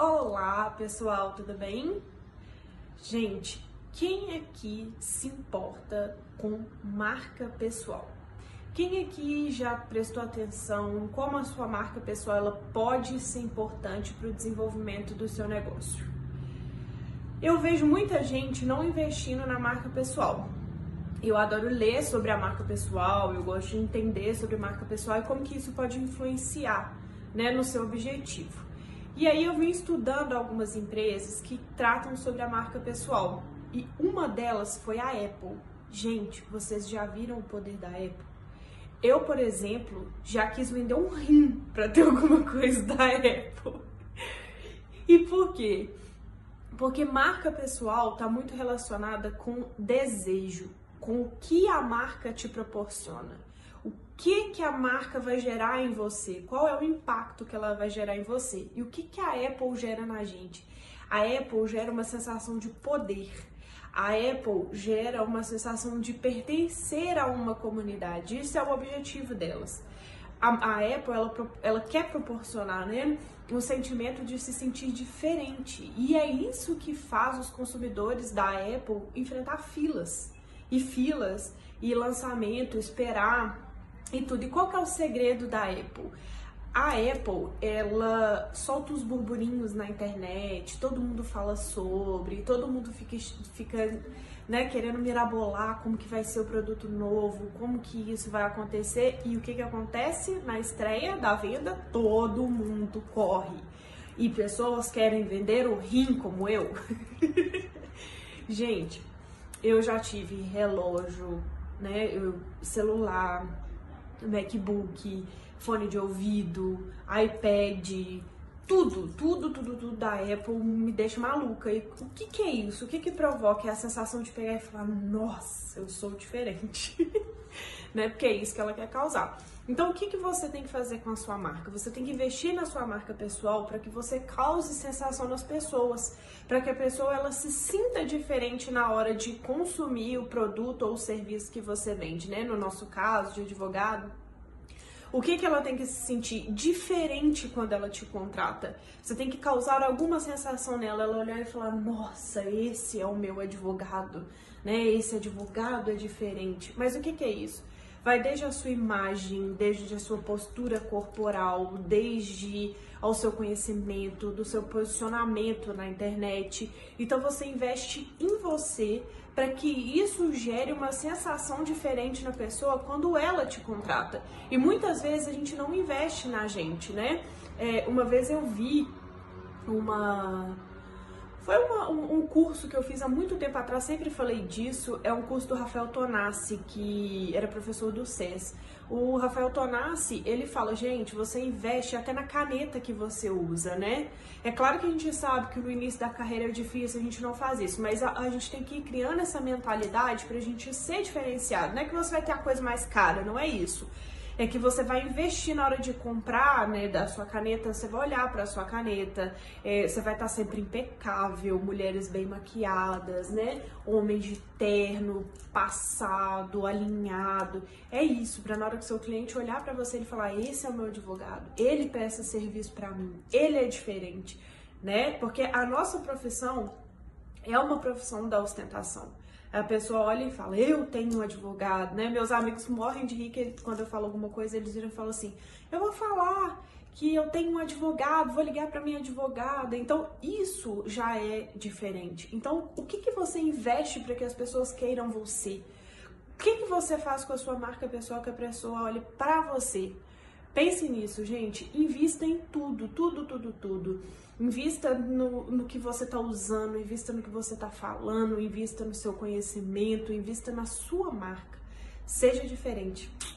Olá, pessoal, tudo bem? Gente, quem aqui se importa com marca pessoal? Quem aqui já prestou atenção como a sua marca pessoal ela pode ser importante para o desenvolvimento do seu negócio? Eu vejo muita gente não investindo na marca pessoal. Eu adoro ler sobre a marca pessoal, eu gosto de entender sobre marca pessoal e como que isso pode influenciar né, no seu objetivo. E aí eu vim estudando algumas empresas que tratam sobre a marca pessoal. E uma delas foi a Apple. Gente, vocês já viram o poder da Apple? Eu, por exemplo, já quis vender um rim para ter alguma coisa da Apple. E por quê? Porque marca pessoal está muito relacionada com desejo, com o que a marca te proporciona o que, que a marca vai gerar em você, qual é o impacto que ela vai gerar em você e o que, que a Apple gera na gente. A Apple gera uma sensação de poder. A Apple gera uma sensação de pertencer a uma comunidade. Isso é o objetivo delas. A, a Apple ela, ela quer proporcionar né, um sentimento de se sentir diferente. E é isso que faz os consumidores da Apple enfrentar filas e filas e lançamento, esperar e tudo. E qual que é o segredo da Apple? A Apple, ela solta os burburinhos na internet, todo mundo fala sobre, todo mundo fica, fica né, querendo mirabolar como que vai ser o produto novo, como que isso vai acontecer e o que que acontece na estreia da venda? Todo mundo corre. E pessoas querem vender o rim como eu. Gente, eu já tive relógio, né, celular, MacBook, fone de ouvido, iPad, tudo, tudo, tudo, tudo da Apple me deixa maluca. E o que, que é isso? O que, que provoca? É a sensação de pegar e falar, nossa, eu sou diferente. né? Porque é isso que ela quer causar. Então, o que, que você tem que fazer com a sua marca? Você tem que investir na sua marca pessoal para que você cause sensação nas pessoas, para que a pessoa ela se sinta diferente na hora de consumir o produto ou o serviço que você vende, né? No nosso caso, de advogado, o que, que ela tem que se sentir diferente quando ela te contrata? Você tem que causar alguma sensação nela, ela olhar e falar: Nossa, esse é o meu advogado, né? Esse advogado é diferente. Mas o que, que é isso? Vai desde a sua imagem, desde a sua postura corporal, desde ao seu conhecimento, do seu posicionamento na internet. Então você investe em você para que isso gere uma sensação diferente na pessoa quando ela te contrata. E muitas vezes a gente não investe na gente, né? É, uma vez eu vi uma foi uma, um, um, curso que eu fiz há muito tempo atrás, sempre falei disso. É um curso do Rafael Tonassi, que era professor do SES. O Rafael Tonassi, ele fala, gente, você investe até na caneta que você usa, né? É claro que a gente sabe que no início da carreira é difícil a gente não faz isso, mas a, a gente tem que ir criando essa mentalidade pra gente ser diferenciado. Não é que você vai ter a coisa mais cara, não é isso é que você vai investir na hora de comprar, né, da sua caneta, você vai olhar para sua caneta, é, você vai estar tá sempre impecável, mulheres bem maquiadas, né, homem de terno, passado, alinhado. É isso, para na hora que seu cliente olhar para você e falar: "Esse é o meu advogado, ele presta serviço para mim, ele é diferente", né? Porque a nossa profissão é uma profissão da ostentação. A pessoa olha e fala, eu tenho um advogado, né? Meus amigos morrem de rir quando eu falo alguma coisa, eles viram e falam assim, eu vou falar que eu tenho um advogado, vou ligar para minha advogada. Então, isso já é diferente. Então, o que, que você investe para que as pessoas queiram você? O que, que você faz com a sua marca pessoal que a pessoa olhe para você? Pense nisso, gente. Invista em tudo, tudo, tudo, tudo. Invista no, no que você está usando, invista no que você está falando, invista no seu conhecimento, invista na sua marca. Seja diferente.